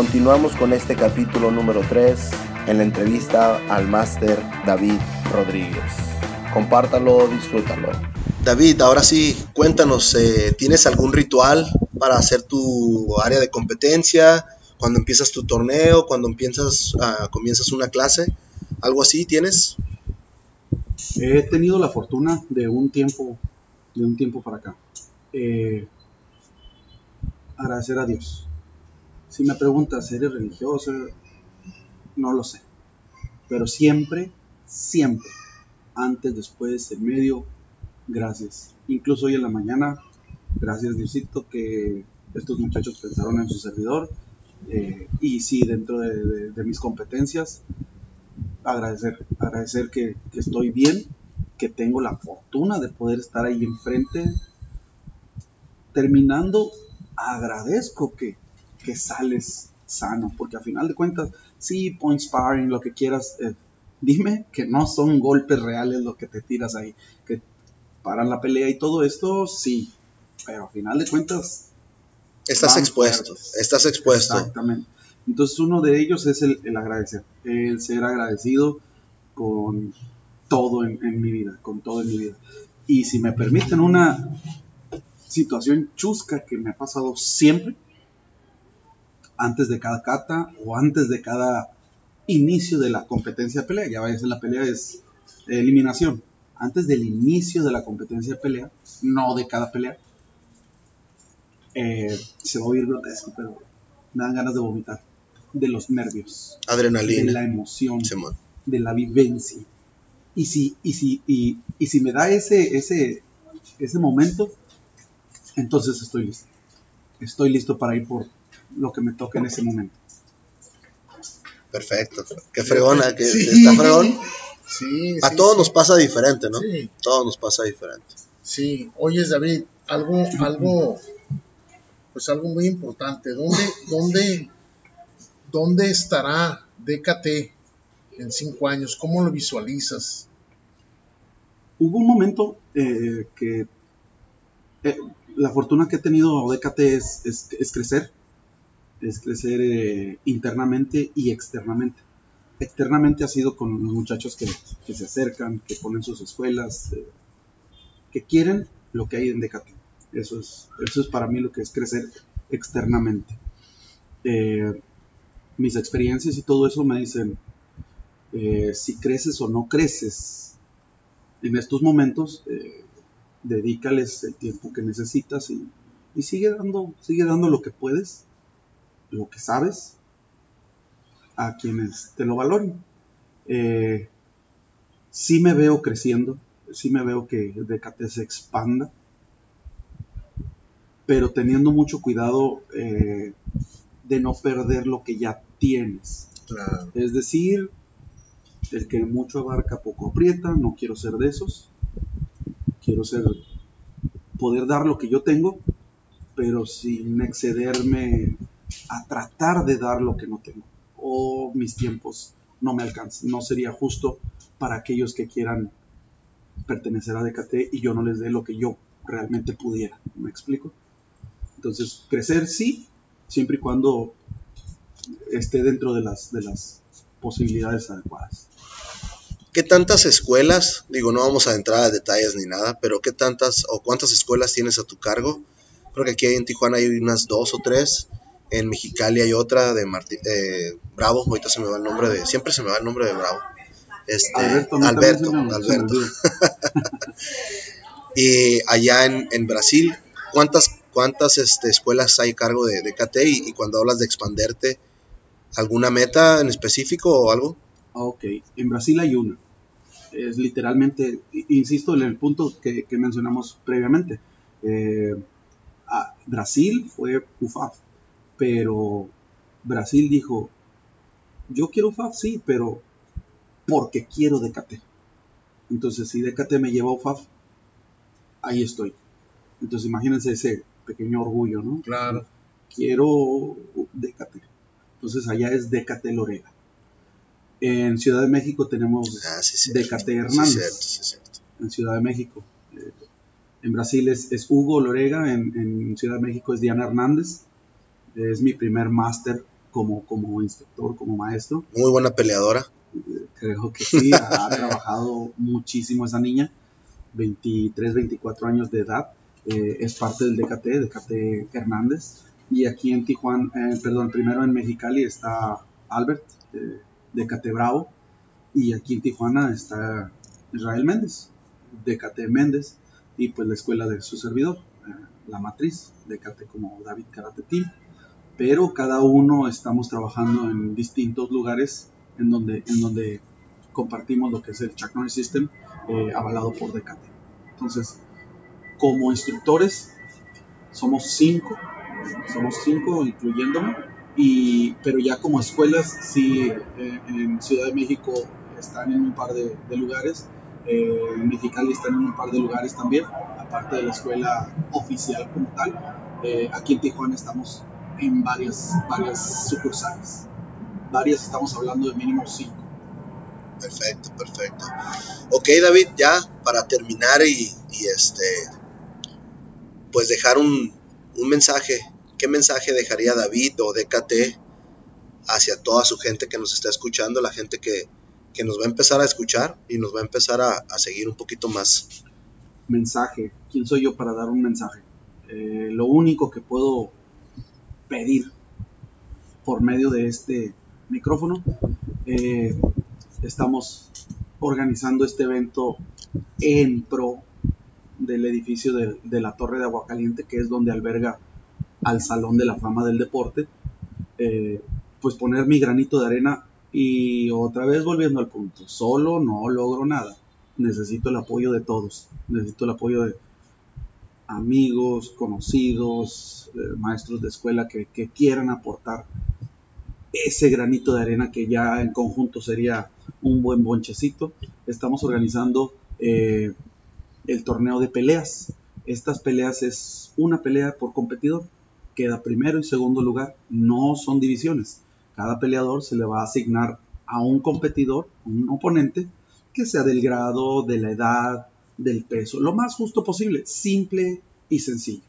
Continuamos con este capítulo número 3 en la entrevista al máster David Rodríguez. Compártalo, disfrútalo. David, ahora sí, cuéntanos, eh, ¿tienes algún ritual para hacer tu área de competencia? Cuando empiezas tu torneo, cuando empiezas, uh, comienzas una clase, algo así, ¿tienes? He tenido la fortuna de un tiempo, de un tiempo para acá, eh, agradecer a Dios. Si me preguntas, ¿eres religioso? No lo sé. Pero siempre, siempre, antes, después, en medio, gracias. Incluso hoy en la mañana, gracias Diosito que estos muchachos pensaron en su servidor. Eh, y sí, dentro de, mis competencias, agradecer, agradecer que, que, estoy bien, que tengo la fortuna de poder estar ahí enfrente. Terminando, agradezco que, que sales sano, porque a final de cuentas, sí, point sparring, lo que quieras, eh, dime que no son golpes reales lo que te tiras ahí, que paran la pelea y todo esto, sí, pero a final de cuentas... Estás expuesto, fuertes. estás expuesto. Exactamente. Entonces uno de ellos es el, el agradecer, el ser agradecido con todo en, en, mi vida, con todo en mi vida. Y si me permiten una situación chusca que me ha pasado siempre, antes de cada kata o antes de cada inicio de la competencia de pelea, ya vaya a ser la pelea es eliminación, antes del inicio de la competencia de pelea, no de cada pelea, eh, se va a oír grotesco, pero me dan ganas de vomitar, de los nervios, adrenalina, de la emoción, Simón. de la vivencia. Y si, y si, y, y si me da ese, ese, ese momento, entonces estoy listo. Estoy listo para ir por lo que me toque en ese momento. Perfecto. Qué fregona, que sí. está fregón. Sí, a sí, todos nos pasa diferente, ¿no? Sí. Todos nos pasa diferente. Sí. Oye, David, algo, algo, pues algo muy importante. ¿Dónde, dónde, dónde estará DKT en cinco años? ¿Cómo lo visualizas? Hubo un momento eh, que eh, la fortuna que he tenido DKT es, es, es crecer, es crecer eh, internamente y externamente. Externamente ha sido con los muchachos que, que se acercan, que ponen sus escuelas, eh, que quieren lo que hay en DKT. Eso es, eso es para mí lo que es crecer externamente. Eh, mis experiencias y todo eso me dicen, si creces o no creces en estos momentos, dedícales el tiempo que necesitas y, y, sigue, dando, sigue dando lo que puedes, lo que sabes, a quienes te lo valoren. Eh, sí me veo creciendo, sí me veo que el DKT se expanda, pero teniendo mucho cuidado eh, de no perder lo que ya tienes. Claro. Es decir, el que mucho abarca poco aprieta, no quiero ser de esos quiero ser, poder dar lo que yo tengo, pero sin excederme a tratar de dar lo que no tengo. O mis tiempos no me alcanzan. No sería justo para aquellos que quieran pertenecer a DKT y yo no les dé lo que yo realmente pudiera. ¿Me explico? Entonces, crecer sí, siempre y cuando esté dentro de las, de las posibilidades adecuadas. ¿Qué tantas escuelas, digo, no vamos a entrar a detalles ni nada, pero qué tantas o cuántas escuelas tienes a tu cargo? Creo que aquí en Tijuana hay unas dos o tres, en Mexicali hay otra de Martín, eh, Bravo, ahorita se me va el nombre de, siempre se me va el nombre de Bravo. Este, Alberto, Alberto. Alberto. y allá en, en, Brasil, ¿cuántas, cuántas este, escuelas hay a cargo de, de KT? Y, y cuando hablas de expanderte, ¿alguna meta en específico o algo? Ok, en Brasil hay una. Es literalmente, insisto en el punto que, que mencionamos previamente. Eh, Brasil fue UFAF, pero Brasil dijo, yo quiero UFAF, sí, pero porque quiero DKT. Entonces, si DKT me lleva a UFAF, ahí estoy. Entonces, imagínense ese pequeño orgullo, ¿no? Claro. Quiero DKT. Entonces, allá es DKT Lorega. En Ciudad de México tenemos ah, sí, DKT Hernández. Sí, cierto, sí, cierto. En Ciudad de México. Eh, en Brasil es, es Hugo Lorega, en, en, Ciudad de México es Diana Hernández. Es mi primer máster como, como instructor, como maestro. Muy buena peleadora. Creo que sí, ha, trabajado muchísimo esa niña, 23, 24 años de edad. Eh, es parte del DKT, DKT Hernández. Y aquí en Tijuana, eh, perdón, primero en Mexicali está Albert, DKT Bravo. Y aquí en Tijuana está Israel Méndez, DKT Méndez. Y pues la escuela de su servidor, eh, la matriz, DKT como David Karate Team. Pero cada uno estamos trabajando en distintos lugares en donde, en donde compartimos lo que es el Chuck Norris System avalado por DKT. Entonces, como instructores somos cinco, somos cinco incluyéndome, y, pero ya como escuelas, sí, eh, en Ciudad de México están en un par de, lugares, eh, en Mexicali están en un par de lugares también, aparte de la escuela oficial como tal. Eh, aquí en Tijuana estamos en varias, varias sucursales. Varias estamos hablando de mínimo cinco. Perfecto, perfecto. Ok, David, ya para terminar y, y este pues dejar un, mensaje. ¿Qué mensaje dejaría David o DKT hacia toda su gente que nos está escuchando, la gente que, nos va a empezar a escuchar y nos va a empezar a, seguir un poquito más? Mensaje. ¿Quién soy yo para dar un mensaje? Eh, lo único que puedo pedir por medio de este micrófono, eh, estamos organizando este evento en pro del edificio de, la Torre de Aguacaliente, que es donde alberga al Salón de la Fama del Deporte, eh, pues poner mi granito de arena y otra vez volviendo al punto, solo no logro nada, necesito el apoyo de todos, necesito el apoyo de amigos, conocidos, eh, maestros de escuela que, quieran aportar ese granito de arena que ya en conjunto sería un buen bonchecito. Estamos organizando eh, el torneo de peleas. Estas peleas es una pelea por competidor. Queda primero y segundo lugar. No son divisiones. Cada peleador se le va a asignar a un competidor, un oponente, que sea del grado, de la edad, del peso. Lo más justo posible. Simple y sencillo.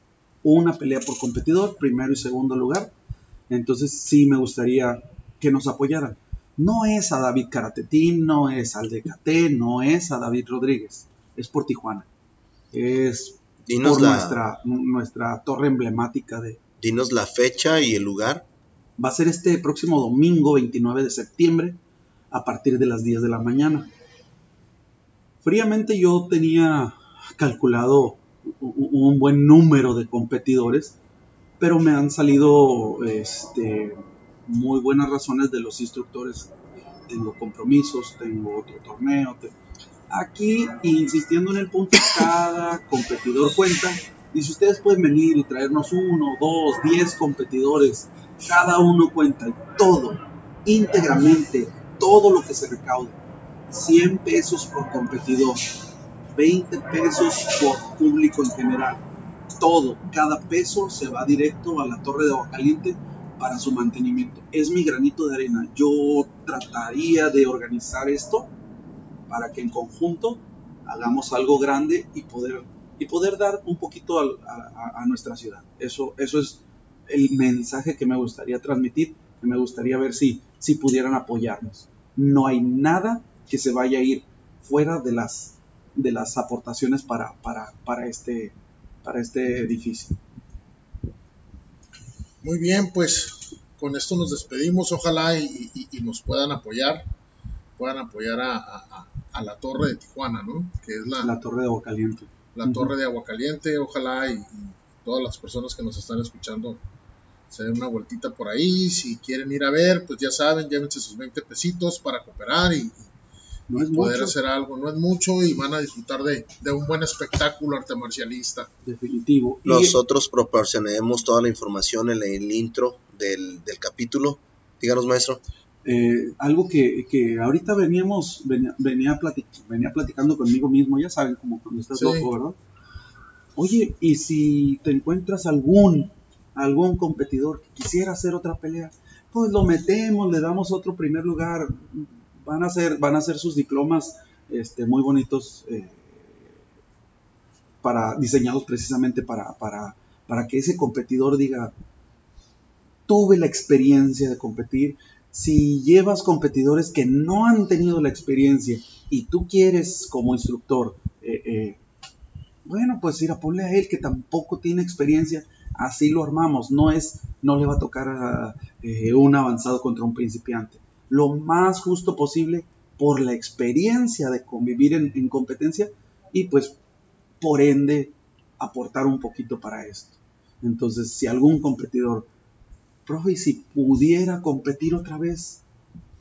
Una pelea por competidor, primero y segundo lugar. Entonces sí me gustaría que nos apoyaran. No es a David Karatetín, no es al DKT, no es a David Rodríguez es por Tijuana. Es por nuestra, nuestra torre emblemática de... Dinos la fecha y el lugar. Va a ser este próximo domingo 29 de septiembre a partir de las 10 de la mañana. Fríamente yo tenía calculado un buen número de competidores, pero me han salido este, muy buenas razones de los instructores. Tengo compromisos, tengo otro torneo, Aquí, insistiendo en el punto, cada competidor cuenta. Y si ustedes pueden venir y traernos uno, dos, diez competidores, cada uno cuenta y todo, íntegramente, todo lo que se recaude. 100 pesos por competidor, 20 pesos por público en general. Todo, cada peso se va directo a la torre de agua caliente para su mantenimiento. Es mi granito de arena. Yo trataría de organizar esto para que en conjunto hagamos algo grande y poder, y poder dar un poquito a, nuestra ciudad. Eso, eso es el mensaje que me gustaría transmitir, que me gustaría ver si, si pudieran apoyarnos. No hay nada que se vaya a ir fuera de las, de las aportaciones para, para, para, este, para este edificio. Muy bien, pues con esto nos despedimos. Ojalá y, nos puedan apoyar, puedan apoyar a, a la torre de Tijuana, ¿no? Que es la, la torre de Aguacaliente. La torre de Aguacaliente, ojalá y, todas las personas que nos están escuchando se den una vueltita por ahí. Si quieren ir a ver, pues ya saben, llévense sus 20 pesitos para cooperar y, poder hacer algo. No es mucho y van a disfrutar de, un buen espectáculo arte marcialista. Definitivo. Nosotros proporcionaremos toda la información en el intro del, del capítulo. Díganos, maestro. Eh, algo que, que, ahorita veníamos, venía, venía, venía, platicando conmigo mismo, ya saben, como cuando estás loco, ¿verdad? Oye, ¿y si te encuentras algún, algún competidor que quisiera hacer otra pelea? Pues lo metemos, le damos otro primer lugar, van a hacer, van a sus diplomas este, muy bonitos, eh, para, diseñados precisamente para, para, para que ese competidor diga, tuve la experiencia de competir, si llevas competidores que no han tenido la experiencia y tú quieres como instructor, eh, eh, bueno, pues ir a ponle a él que tampoco tiene experiencia, así lo armamos, no es, no le va a tocar a eh, un avanzado contra un principiante. Lo más justo posible por la experiencia de convivir en competencia y pues por ende aportar un poquito para esto. Entonces, si algún competidor profe, y si pudiera competir otra vez,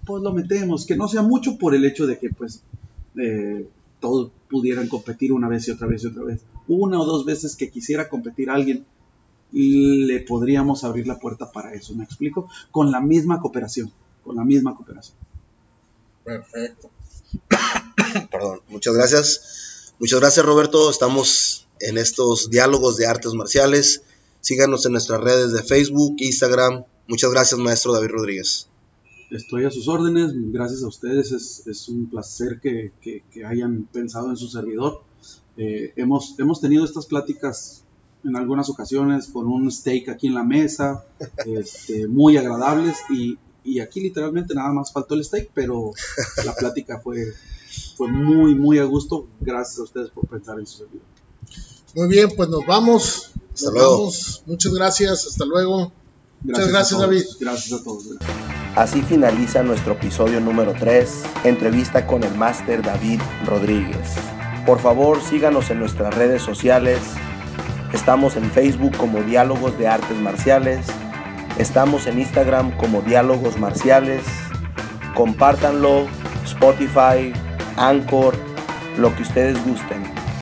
pues lo metemos, que no sea mucho por el hecho de que pues eh, todos pudieran competir una vez y otra vez y otra vez. Una o dos veces que quisiera competir alguien, le podríamos abrir la puerta para eso, ¿me explico? Con la misma cooperación, con la misma cooperación. Perfecto. Perdón, muchas gracias. Muchas gracias Roberto, estamos en estos diálogos de artes marciales. Síganos en nuestras redes de Facebook, Instagram. Muchas gracias, maestro David Rodríguez. Estoy a sus órdenes, gracias a ustedes, es, un placer que, hayan pensado en su servidor. Eh, hemos, hemos tenido estas pláticas en algunas ocasiones con un steak aquí en la mesa, este, muy agradables y, aquí literalmente nada más faltó el steak, pero la plática fue, fue muy, muy a gusto. Gracias a ustedes por pensar en su servidor. Muy bien, pues nos vamos. Hasta luego. Muchas gracias. Hasta luego. Muchas gracias, David. Gracias a todos. Así finaliza nuestro episodio número 3, entrevista con el máster David Rodríguez. Por favor, síganos en nuestras redes sociales. Estamos en Facebook como Diálogos de Artes Marciales. Estamos en Instagram como Diálogos Marciales. Compártanlo, Spotify, Anchor, lo que ustedes gusten.